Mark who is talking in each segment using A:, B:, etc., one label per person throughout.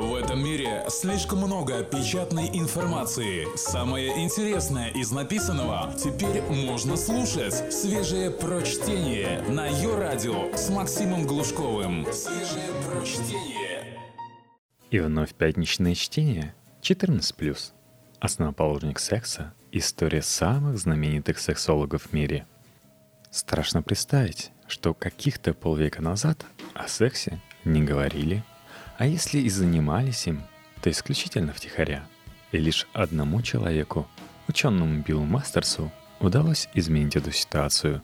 A: В этом мире слишком много печатной информации. Самое интересное из написанного теперь можно слушать. Свежее прочтение на ее радио с Максимом Глушковым. Свежее прочтение.
B: И вновь пятничное чтение 14+. Основоположник секса – история самых знаменитых сексологов в мире. Страшно представить, что каких-то полвека назад о сексе не говорили, а если и занимались им, то исключительно втихаря. И лишь одному человеку, ученому Биллу Мастерсу, удалось изменить эту ситуацию.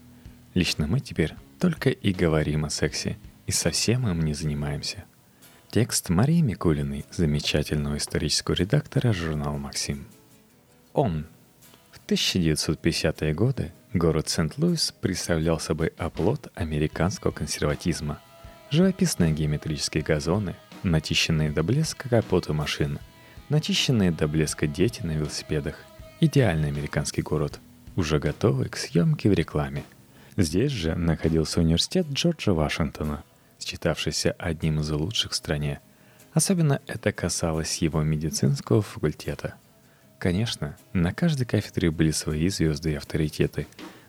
B: Лично мы теперь только и говорим о сексе, и совсем им не занимаемся. Текст Марии Микулиной, замечательного исторического редактора журнала «Максим». Он. В 1950-е годы город Сент-Луис представлял собой оплот американского консерватизма. Живописные геометрические газоны, начищенные до блеска капоты машин, начищенные до блеска дети на велосипедах. Идеальный американский город, уже готовый к съемке в рекламе. Здесь же находился университет Джорджа Вашингтона, считавшийся одним из лучших в стране. Особенно это касалось его медицинского факультета. Конечно, на каждой кафедре были свои звезды и авторитеты.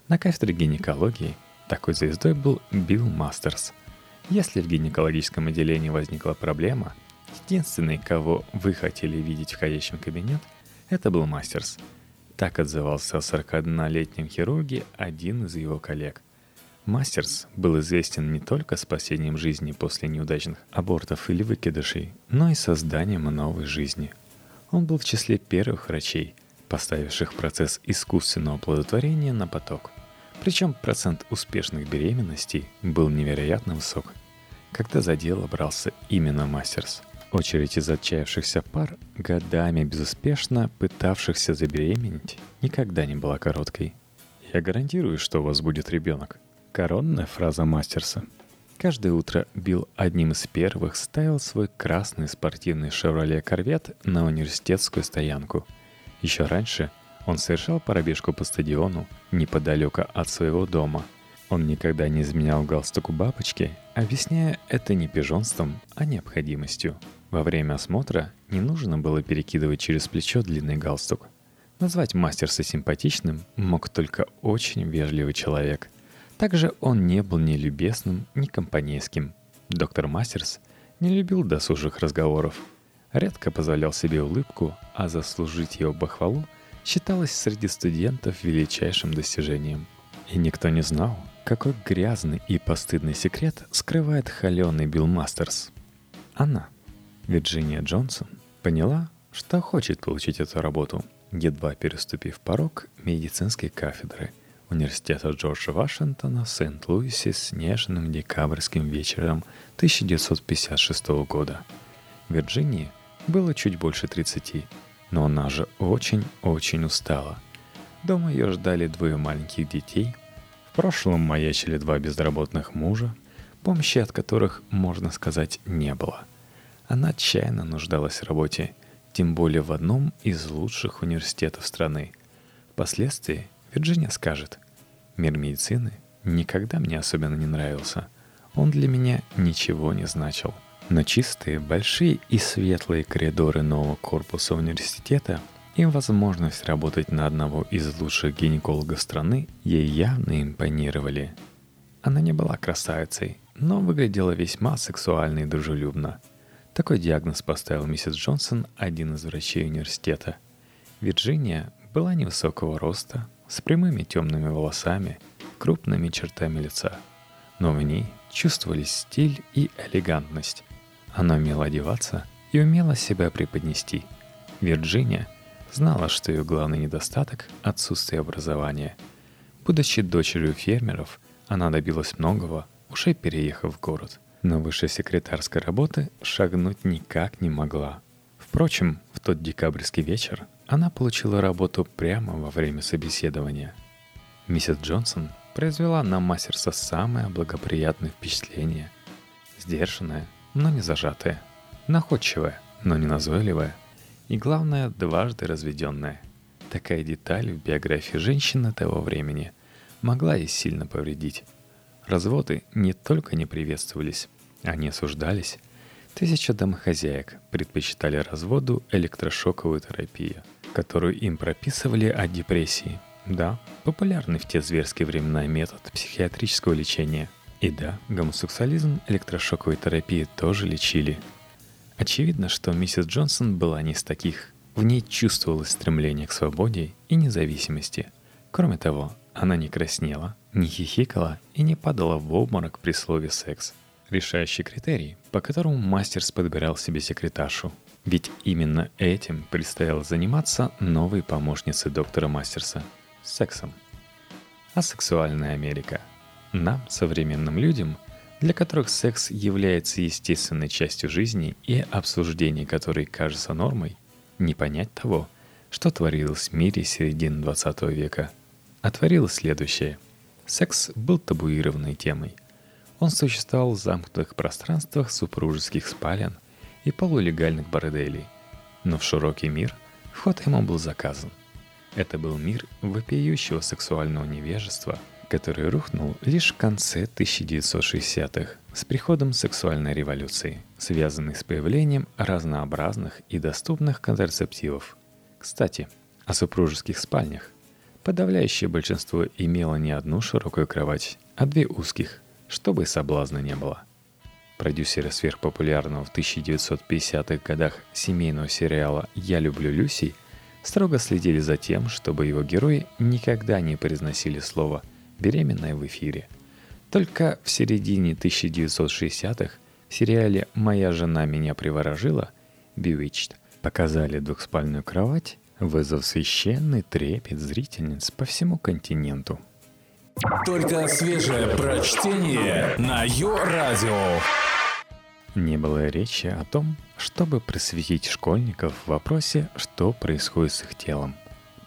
B: На кафедре гинекологии такой звездой был Билл Мастерс – если в гинекологическом отделении возникла проблема, единственный, кого вы хотели видеть в кабинет, это был Мастерс. Так отзывался о 41-летнем хирурге один из его коллег. Мастерс был известен не только спасением жизни после неудачных абортов или выкидышей, но и созданием новой жизни. Он был в числе первых врачей, поставивших процесс искусственного оплодотворения на поток – причем процент успешных беременностей был невероятно высок. Когда за дело брался именно Мастерс. Очередь из отчаявшихся пар, годами безуспешно пытавшихся забеременеть, никогда не была короткой. «Я гарантирую, что у вас будет ребенок». Коронная фраза Мастерса. Каждое утро Билл одним из первых ставил свой красный спортивный «Шевроле Корвет» на университетскую стоянку. Еще раньше – он совершал пробежку по стадиону неподалеку от своего дома. Он никогда не изменял галстуку бабочки, объясняя это не пижонством, а необходимостью. Во время осмотра не нужно было перекидывать через плечо длинный галстук. Назвать мастерса симпатичным мог только очень вежливый человек. Также он не был ни любезным, ни компанейским. Доктор Мастерс не любил досужих разговоров. Редко позволял себе улыбку, а заслужить его похвалу – считалось среди студентов величайшим достижением. И никто не знал, какой грязный и постыдный секрет скрывает холеный Билл Мастерс. Она, Вирджиния Джонсон, поняла, что хочет получить эту работу, едва переступив порог медицинской кафедры Университета Джорджа Вашингтона в Сент-Луисе с нежным декабрьским вечером 1956 года. Вирджинии было чуть больше 30, но она же очень-очень устала. Дома ее ждали двое маленьких детей. В прошлом маячили два безработных мужа, помощи от которых, можно сказать, не было. Она отчаянно нуждалась в работе, тем более в одном из лучших университетов страны. Впоследствии Вирджиния скажет, «Мир медицины никогда мне особенно не нравился. Он для меня ничего не значил». Но чистые, большие и светлые коридоры нового корпуса университета и возможность работать на одного из лучших гинекологов страны ей явно импонировали. Она не была красавицей, но выглядела весьма сексуально и дружелюбно. Такой диагноз поставил миссис Джонсон, один из врачей университета. Вирджиния была невысокого роста, с прямыми темными волосами, крупными чертами лица. Но в ней чувствовались стиль и элегантность. Она умела одеваться и умела себя преподнести. Вирджиния знала, что ее главный недостаток – отсутствие образования. Будучи дочерью фермеров, она добилась многого, уже переехав в город. Но выше секретарской работы шагнуть никак не могла. Впрочем, в тот декабрьский вечер она получила работу прямо во время собеседования. Миссис Джонсон произвела на Мастерса самое благоприятное впечатление. Сдержанная, но не зажатая, находчивая, но не назойливая, и, главное, дважды разведенная. Такая деталь в биографии женщины того времени могла ей сильно повредить. Разводы не только не приветствовались, они осуждались. Тысяча домохозяек предпочитали разводу электрошоковую терапию, которую им прописывали от депрессии. Да, популярный в те зверские времена метод психиатрического лечения. И да, гомосексуализм электрошоковой терапии тоже лечили. Очевидно, что миссис Джонсон была не из таких. В ней чувствовалось стремление к свободе и независимости. Кроме того, она не краснела, не хихикала и не падала в обморок при слове «секс» решающий критерий, по которому Мастерс подбирал себе секретаршу. Ведь именно этим предстояло заниматься новой помощнице доктора Мастерса – сексом. А сексуальная Америка. Нам, современным людям, для которых секс является естественной частью жизни и обсуждение которой кажется нормой, не понять того, что творилось в мире середины 20 века. А творилось следующее. Секс был табуированной темой – он существовал в замкнутых пространствах супружеских спален и полулегальных борделей. Но в широкий мир вход ему был заказан. Это был мир вопиющего сексуального невежества, который рухнул лишь в конце 1960-х с приходом сексуальной революции, связанной с появлением разнообразных и доступных контрацептивов. Кстати, о супружеских спальнях. Подавляющее большинство имело не одну широкую кровать, а две узких – чтобы соблазна не было. Продюсеры сверхпопулярного в 1950-х годах семейного сериала «Я люблю Люси» строго следили за тем, чтобы его герои никогда не произносили слово «беременная» в эфире. Только в середине 1960-х в сериале «Моя жена меня приворожила» Bewitched показали двухспальную кровать, вызвав священный трепет зрительниц по всему континенту –
A: только свежее прочтение на Йо-Радио.
B: Не было речи о том, чтобы просветить школьников в вопросе, что происходит с их телом.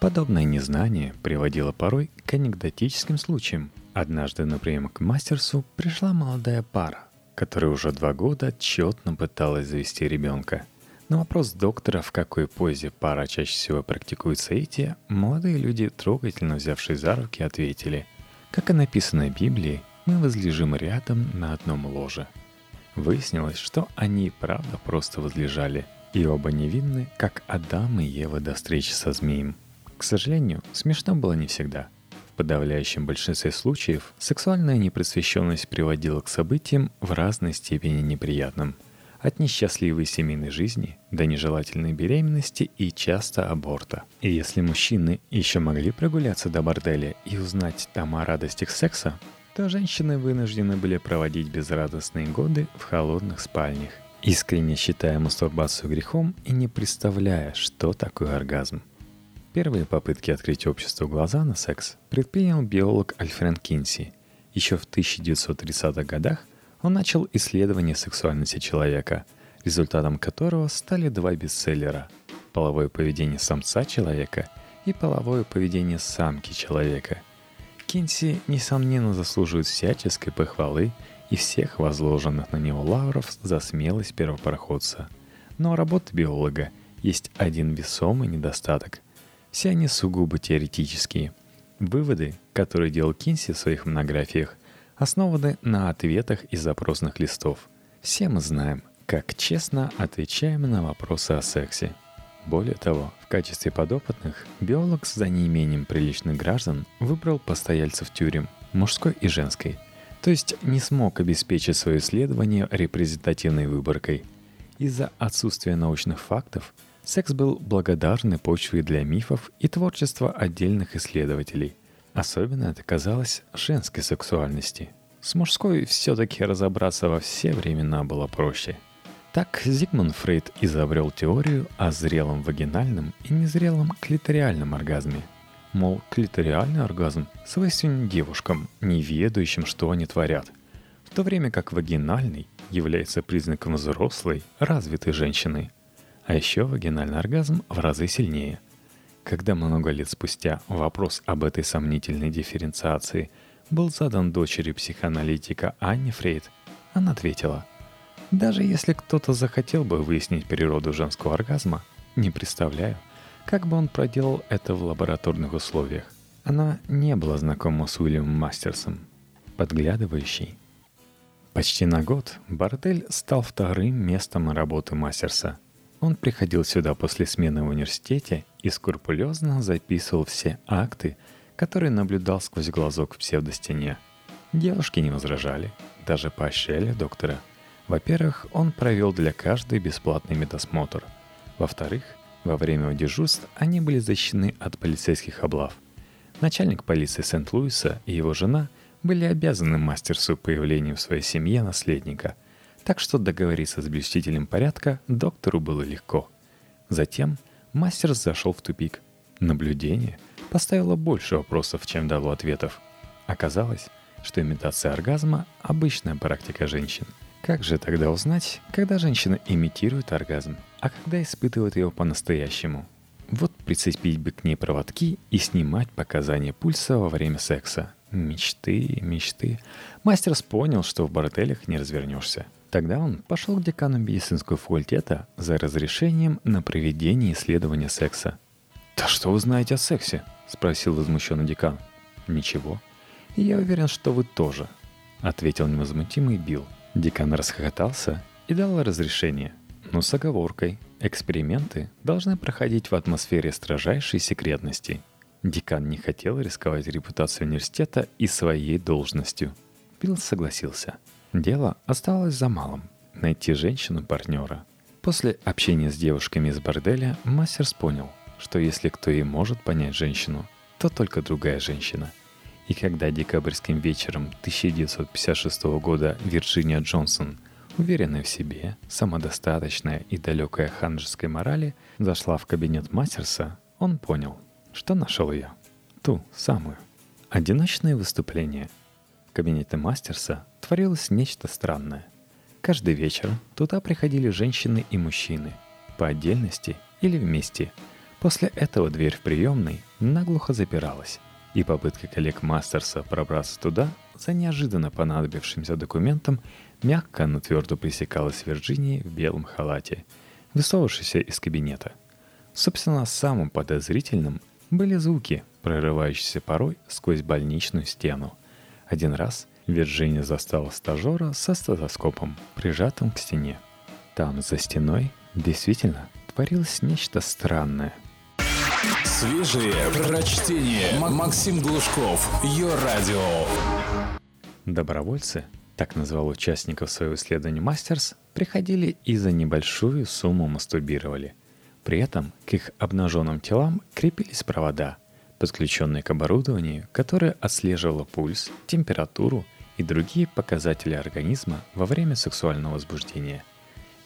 B: Подобное незнание приводило порой к анекдотическим случаям. Однажды на прием к мастерсу пришла молодая пара, которая уже два года отчетно пыталась завести ребенка. На вопрос доктора, в какой позе пара чаще всего практикует соитие, молодые люди, трогательно взявшись за руки, ответили – как и написано в Библии, мы возлежим рядом на одном ложе. Выяснилось, что они правда просто возлежали, и оба невинны, как Адам и Ева до встречи со змеем. К сожалению, смешно было не всегда. В подавляющем большинстве случаев сексуальная непросвещенность приводила к событиям в разной степени неприятным – от несчастливой семейной жизни до нежелательной беременности и часто аборта. И если мужчины еще могли прогуляться до борделя и узнать там о радостях секса, то женщины вынуждены были проводить безрадостные годы в холодных спальнях, искренне считая мастурбацию грехом и не представляя, что такое оргазм. Первые попытки открыть обществу глаза на секс предпринял биолог Альфред Кинси. Еще в 1930-х годах он начал исследование сексуальности человека, результатом которого стали два бестселлера «Половое поведение самца человека» и «Половое поведение самки человека». Кинси, несомненно, заслуживает всяческой похвалы и всех возложенных на него лавров за смелость первопроходца. Но у работы биолога есть один весомый недостаток. Все они сугубо теоретические. Выводы, которые делал Кинси в своих монографиях, основаны на ответах из запросных листов. Все мы знаем, как честно отвечаем на вопросы о сексе. Более того, в качестве подопытных биолог за неимением приличных граждан выбрал постояльцев тюрем, мужской и женской, то есть не смог обеспечить свое исследование репрезентативной выборкой. Из-за отсутствия научных фактов секс был благодарной почвой для мифов и творчества отдельных исследователей. Особенно это казалось женской сексуальности. С мужской все-таки разобраться во все времена было проще. Так Зигмунд Фрейд изобрел теорию о зрелом вагинальном и незрелом клиториальном оргазме. Мол, клиториальный оргазм свойственен девушкам, не ведающим, что они творят, в то время как вагинальный является признаком взрослой, развитой женщины. А еще вагинальный оргазм в разы сильнее – когда много лет спустя вопрос об этой сомнительной дифференциации был задан дочери психоаналитика Анне Фрейд, она ответила, «Даже если кто-то захотел бы выяснить природу женского оргазма, не представляю, как бы он проделал это в лабораторных условиях. Она не была знакома с Уильямом Мастерсом, подглядывающий. Почти на год бордель стал вторым местом работы Мастерса. Он приходил сюда после смены в университете и скрупулезно записывал все акты, которые наблюдал сквозь глазок в псевдостене. Девушки не возражали, даже поощряли доктора. Во-первых, он провел для каждой бесплатный медосмотр. Во-вторых, во время дежурств они были защищены от полицейских облав. Начальник полиции Сент-Луиса и его жена были обязаны мастерсу появлением в своей семье наследника, так что договориться с блюстителем порядка доктору было легко. Затем мастер зашел в тупик. Наблюдение поставило больше вопросов, чем дало ответов. Оказалось, что имитация оргазма – обычная практика женщин. Как же тогда узнать, когда женщина имитирует оргазм, а когда испытывает его по-настоящему? Вот прицепить бы к ней проводки и снимать показания пульса во время секса. Мечты, мечты. Мастер понял, что в борделях не развернешься. Тогда он пошел к декану медицинского факультета за разрешением на проведение исследования секса. «Да что вы знаете о сексе?» – спросил возмущенный декан. «Ничего. я уверен, что вы тоже», – ответил невозмутимый Билл. Декан расхохотался и дал разрешение, но с оговоркой. Эксперименты должны проходить в атмосфере строжайшей секретности. Декан не хотел рисковать репутацией университета и своей должностью. Билл согласился. Дело осталось за малым – найти женщину-партнера. После общения с девушками из борделя Мастерс понял, что если кто и может понять женщину, то только другая женщина – и когда декабрьским вечером 1956 года Вирджиния Джонсон, уверенная в себе, самодостаточная и далекая ханжеской морали, зашла в кабинет Мастерса, он понял, что нашел ее. Ту самую. Одиночное выступление. Кабинете Мастерса творилось нечто странное. Каждый вечер туда приходили женщины и мужчины, по отдельности или вместе. После этого дверь в приемной наглухо запиралась, и попытка коллег Мастерса пробраться туда за неожиданно понадобившимся документом мягко, но твердо пресекалась Вирджинии в белом халате, высовавшейся из кабинета. Собственно, самым подозрительным были звуки, прорывающиеся порой сквозь больничную стену. Один раз Вирджиния застала стажера со стетоскопом, прижатым к стене. Там, за стеной, действительно творилось нечто странное –
A: Свежие прочтение. Максим Глушков. Ее радио.
B: Добровольцы, так назвал участников своего исследования Мастерс, приходили и за небольшую сумму мастурбировали. При этом к их обнаженным телам крепились провода, подключенные к оборудованию, которое отслеживало пульс, температуру и другие показатели организма во время сексуального возбуждения.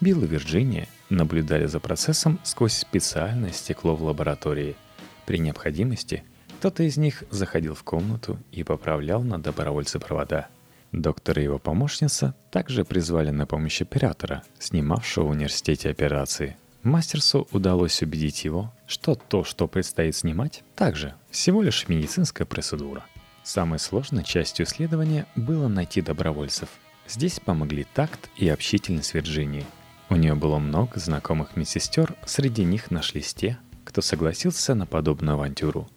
B: Билл и Вирджиния наблюдали за процессом сквозь специальное стекло в лаборатории – при необходимости кто-то из них заходил в комнату и поправлял на добровольце провода. Доктор и его помощница также призвали на помощь оператора, снимавшего в университете операции. Мастерсу удалось убедить его, что то, что предстоит снимать, также всего лишь медицинская процедура. Самой сложной частью исследования было найти добровольцев. Здесь помогли такт и общительность Вирджинии. У нее было много знакомых медсестер, среди них нашлись те, кто согласился на подобную авантюру.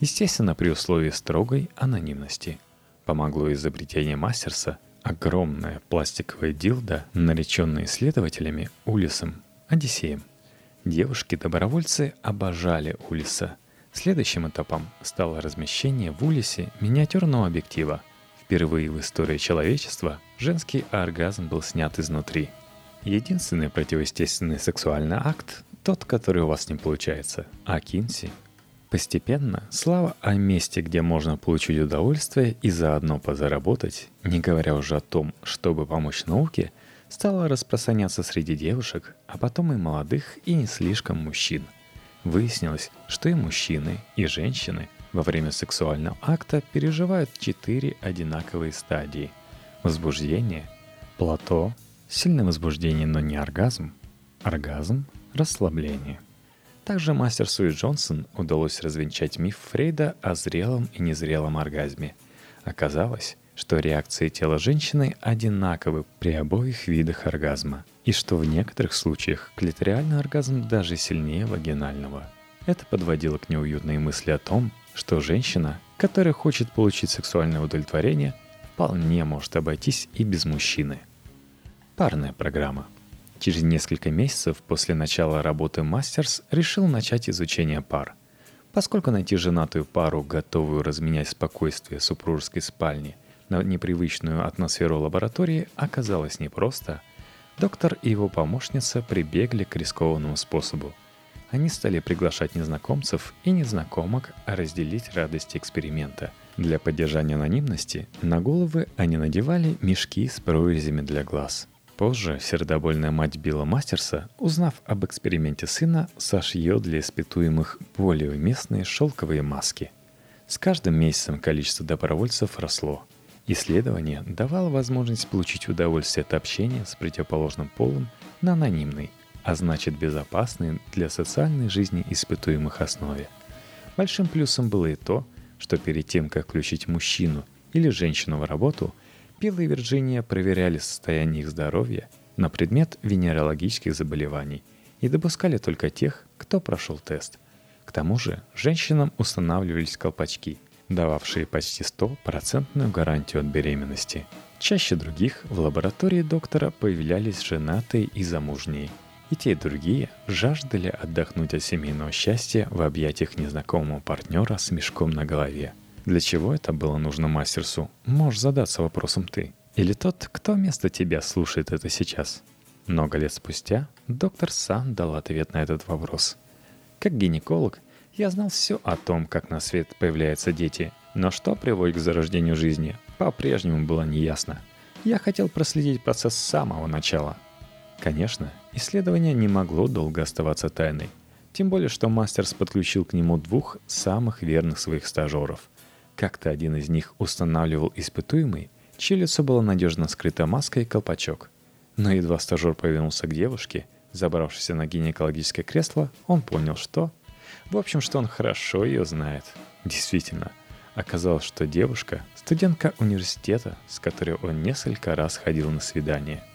B: Естественно, при условии строгой анонимности. Помогло изобретение Мастерса огромная пластиковая дилда, нареченная исследователями Улисом, Одиссеем. Девушки-добровольцы обожали Улиса. Следующим этапом стало размещение в Улисе миниатюрного объектива. Впервые в истории человечества женский оргазм был снят изнутри. Единственный противоестественный сексуальный акт тот, который у вас не получается, а Кинси. Постепенно слава о месте, где можно получить удовольствие и заодно позаработать, не говоря уже о том, чтобы помочь науке, стала распространяться среди девушек, а потом и молодых и не слишком мужчин. Выяснилось, что и мужчины, и женщины во время сексуального акта переживают четыре одинаковые стадии. Возбуждение, плато, сильное возбуждение, но не оргазм, оргазм, расслабление. Также мастерсу и Джонсон удалось развенчать миф Фрейда о зрелом и незрелом оргазме. Оказалось, что реакции тела женщины одинаковы при обоих видах оргазма, и что в некоторых случаях клиториальный оргазм даже сильнее вагинального. Это подводило к неуютной мысли о том, что женщина, которая хочет получить сексуальное удовлетворение, вполне может обойтись и без мужчины. Парная программа. Через несколько месяцев после начала работы Мастерс решил начать изучение пар. Поскольку найти женатую пару, готовую разменять спокойствие супружеской спальни на непривычную атмосферу лаборатории, оказалось непросто, доктор и его помощница прибегли к рискованному способу – они стали приглашать незнакомцев и незнакомок разделить радости эксперимента. Для поддержания анонимности на головы они надевали мешки с прорезями для глаз. Позже сердобольная мать Билла Мастерса, узнав об эксперименте сына, сошьет для испытуемых более уместные шелковые маски. С каждым месяцем количество добровольцев росло. Исследование давало возможность получить удовольствие от общения с противоположным полом на анонимной, а значит безопасной для социальной жизни испытуемых основе. Большим плюсом было и то, что перед тем, как включить мужчину или женщину в работу, Билл и Вирджиния проверяли состояние их здоровья на предмет венерологических заболеваний и допускали только тех, кто прошел тест. К тому же женщинам устанавливались колпачки, дававшие почти стопроцентную гарантию от беременности. Чаще других в лаборатории доктора появлялись женатые и замужние – и те, и другие жаждали отдохнуть от семейного счастья в объятиях незнакомого партнера с мешком на голове. Для чего это было нужно мастерсу? Можешь задаться вопросом ты. Или тот, кто вместо тебя слушает это сейчас. Много лет спустя доктор сам дал ответ на этот вопрос. Как гинеколог, я знал все о том, как на свет появляются дети, но что приводит к зарождению жизни, по-прежнему было неясно. Я хотел проследить процесс с самого начала. Конечно, Исследование не могло долго оставаться тайной. Тем более, что Мастерс подключил к нему двух самых верных своих стажеров. Как-то один из них устанавливал испытуемый, чье лицо было надежно скрыто маской и колпачок. Но едва стажер повернулся к девушке, забравшись на гинекологическое кресло, он понял, что... В общем, что он хорошо ее знает. Действительно, оказалось, что девушка – студентка университета, с которой он несколько раз ходил на свидание –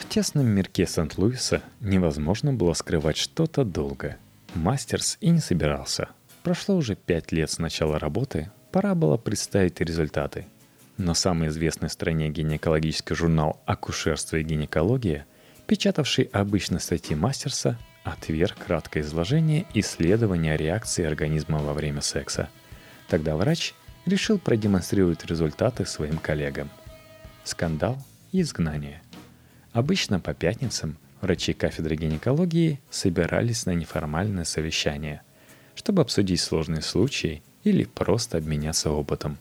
B: в тесном мирке Сент-Луиса невозможно было скрывать что-то долго. Мастерс и не собирался. Прошло уже пять лет с начала работы, пора было представить результаты. Но самый известный в стране гинекологический журнал «Акушерство и гинекология», печатавший обычно статьи Мастерса, отверг краткое изложение исследования реакции организма во время секса. Тогда врач решил продемонстрировать результаты своим коллегам. Скандал и изгнание – Обычно по пятницам врачи кафедры гинекологии собирались на неформальное совещание, чтобы обсудить сложные случаи или просто обменяться опытом.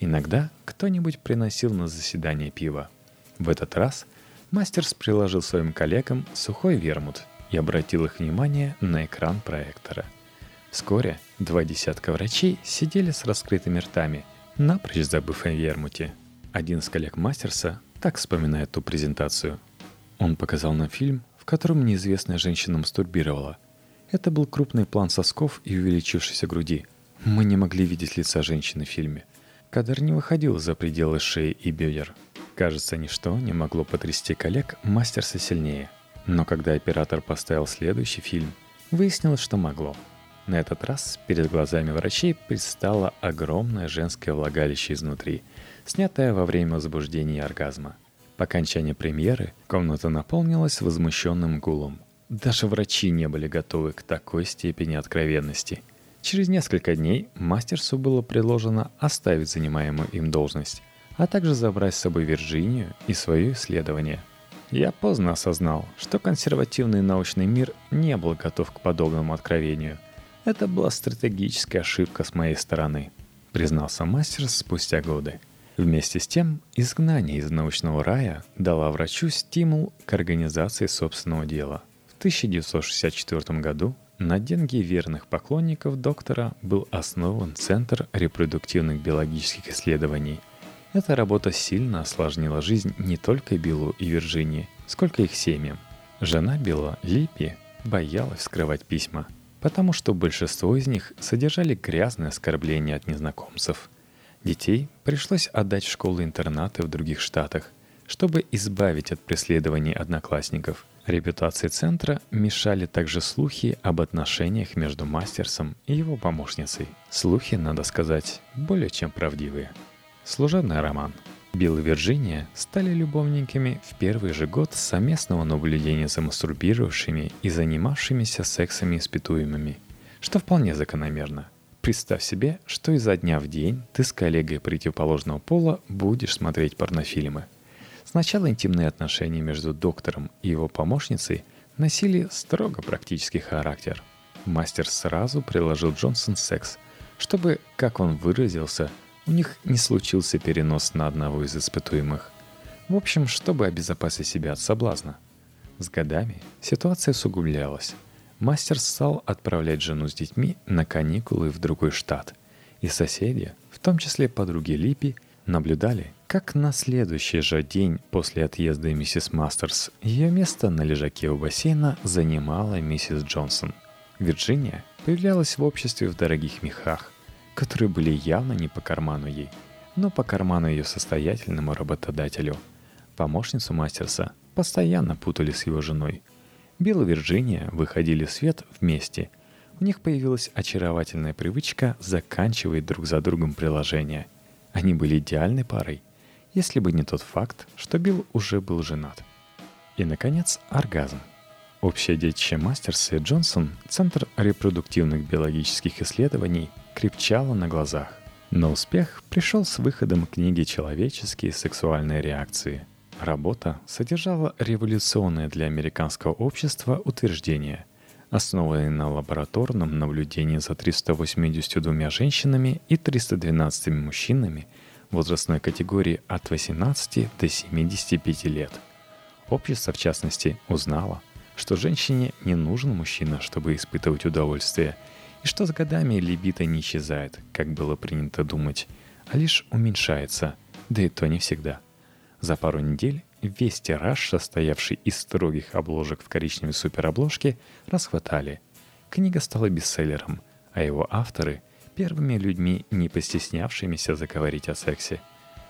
B: Иногда кто-нибудь приносил на заседание пиво. В этот раз Мастерс приложил своим коллегам сухой вермут и обратил их внимание на экран проектора. Вскоре два десятка врачей сидели с раскрытыми ртами, напрочь забыв о вермуте. Один из коллег Мастерса так вспоминает ту презентацию – он показал нам фильм, в котором неизвестная женщина мастурбировала. Это был крупный план сосков и увеличившейся груди. Мы не могли видеть лица женщины в фильме. Кадр не выходил за пределы шеи и бедер. Кажется, ничто не могло потрясти коллег мастерса сильнее. Но когда оператор поставил следующий фильм, выяснилось, что могло. На этот раз перед глазами врачей предстало огромное женское влагалище изнутри, снятое во время возбуждения и оргазма – по окончании премьеры комната наполнилась возмущенным гулом. Даже врачи не были готовы к такой степени откровенности. Через несколько дней мастерсу было предложено оставить занимаемую им должность, а также забрать с собой Вирджинию и свое исследование. Я поздно осознал, что консервативный научный мир не был готов к подобному откровению. Это была стратегическая ошибка с моей стороны, признался мастер спустя годы. Вместе с тем, изгнание из научного рая дало врачу стимул к организации собственного дела. В 1964 году на деньги верных поклонников доктора был основан Центр репродуктивных биологических исследований. Эта работа сильно осложнила жизнь не только Биллу и Вирджинии, сколько их семьям. Жена Билла, Липпи, боялась скрывать письма, потому что большинство из них содержали грязные оскорбления от незнакомцев – Детей пришлось отдать в школы-интернаты в других штатах, чтобы избавить от преследований одноклассников. Репутации центра мешали также слухи об отношениях между Мастерсом и его помощницей. Слухи, надо сказать, более чем правдивые. Служебный роман. Билл и Вирджиния стали любовниками в первый же год совместного наблюдения за мастурбировавшими и занимавшимися сексами испытуемыми, что вполне закономерно. Представь себе, что изо дня в день ты с коллегой противоположного пола будешь смотреть порнофильмы. Сначала интимные отношения между доктором и его помощницей носили строго практический характер. Мастер сразу приложил Джонсон секс, чтобы, как он выразился, у них не случился перенос на одного из испытуемых. В общем, чтобы обезопасить себя от соблазна. С годами ситуация усугублялась. Мастер стал отправлять жену с детьми на каникулы в другой штат. И соседи, в том числе подруги Липи, наблюдали, как на следующий же день после отъезда миссис Мастерс ее место на лежаке у бассейна занимала миссис Джонсон. Вирджиния появлялась в обществе в дорогих мехах, которые были явно не по карману ей, но по карману ее состоятельному работодателю. Помощницу Мастерса постоянно путали с его женой. Билл и Вирджиния выходили в свет вместе. У них появилась очаровательная привычка заканчивать друг за другом приложения. Они были идеальной парой, если бы не тот факт, что Билл уже был женат. И, наконец, оргазм. Общее детище Мастерса и Джонсон, Центр репродуктивных биологических исследований, крепчало на глазах. Но успех пришел с выходом книги «Человеческие сексуальные реакции». Работа содержала революционное для американского общества утверждение, основанное на лабораторном наблюдении за 382 женщинами и 312 мужчинами возрастной категории от 18 до 75 лет. Общество, в частности, узнало, что женщине не нужен мужчина, чтобы испытывать удовольствие – и что с годами либидо не исчезает, как было принято думать, а лишь уменьшается, да и то не всегда. За пару недель весь тираж, состоявший из строгих обложек в коричневой суперобложке, расхватали. Книга стала бестселлером, а его авторы — первыми людьми, не постеснявшимися заговорить о сексе.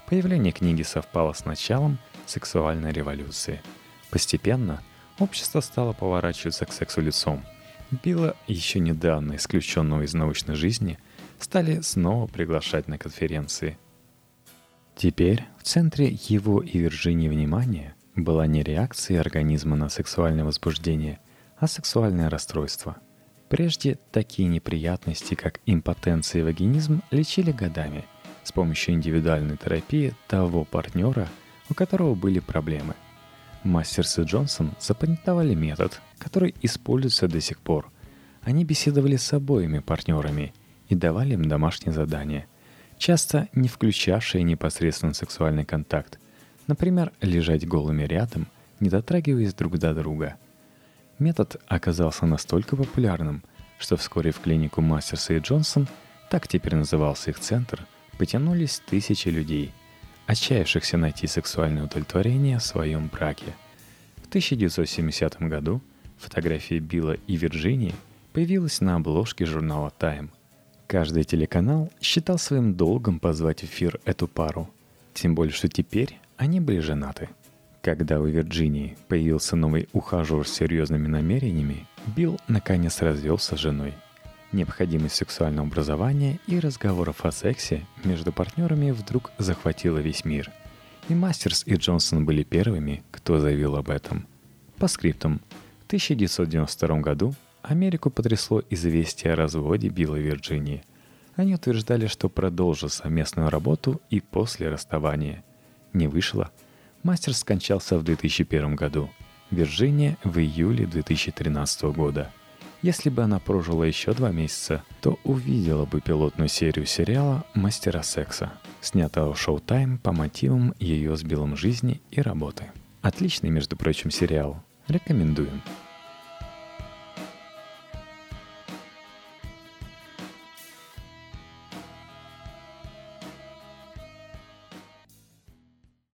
B: Появление книги совпало с началом сексуальной революции. Постепенно общество стало поворачиваться к сексу лицом — Билла, еще недавно исключенного из научной жизни, стали снова приглашать на конференции. Теперь в центре его и Вирджинии внимания была не реакция организма на сексуальное возбуждение, а сексуальное расстройство. Прежде такие неприятности, как импотенция и вагинизм, лечили годами с помощью индивидуальной терапии того партнера, у которого были проблемы – Мастерс и Джонсон запатентовали метод, который используется до сих пор. Они беседовали с обоими партнерами и давали им домашние задания, часто не включавшие непосредственно сексуальный контакт. Например, лежать голыми рядом, не дотрагиваясь друг до друга. Метод оказался настолько популярным, что вскоре в клинику Мастерса и Джонсон, так теперь назывался их центр, потянулись тысячи людей – отчаявшихся найти сексуальное удовлетворение в своем браке. В 1970 году фотография Билла и Вирджинии появилась на обложке журнала Time. Каждый телеканал считал своим долгом позвать в эфир эту пару, тем более что теперь они были женаты. Когда у Вирджинии появился новый ухажер с серьезными намерениями, Билл наконец развелся с женой – Необходимость сексуального образования и разговоров о сексе между партнерами вдруг захватила весь мир. И Мастерс и Джонсон были первыми, кто заявил об этом. По скриптам. В 1992 году Америку потрясло известие о разводе Билла Вирджинии. Они утверждали, что продолжат совместную работу и после расставания. Не вышло. Мастерс скончался в 2001 году. Вирджиния в июле 2013 года – если бы она прожила еще два месяца, то увидела бы пилотную серию сериала «Мастера секса», снятого Showtime по мотивам ее с жизни и работы. Отличный, между прочим, сериал. Рекомендуем.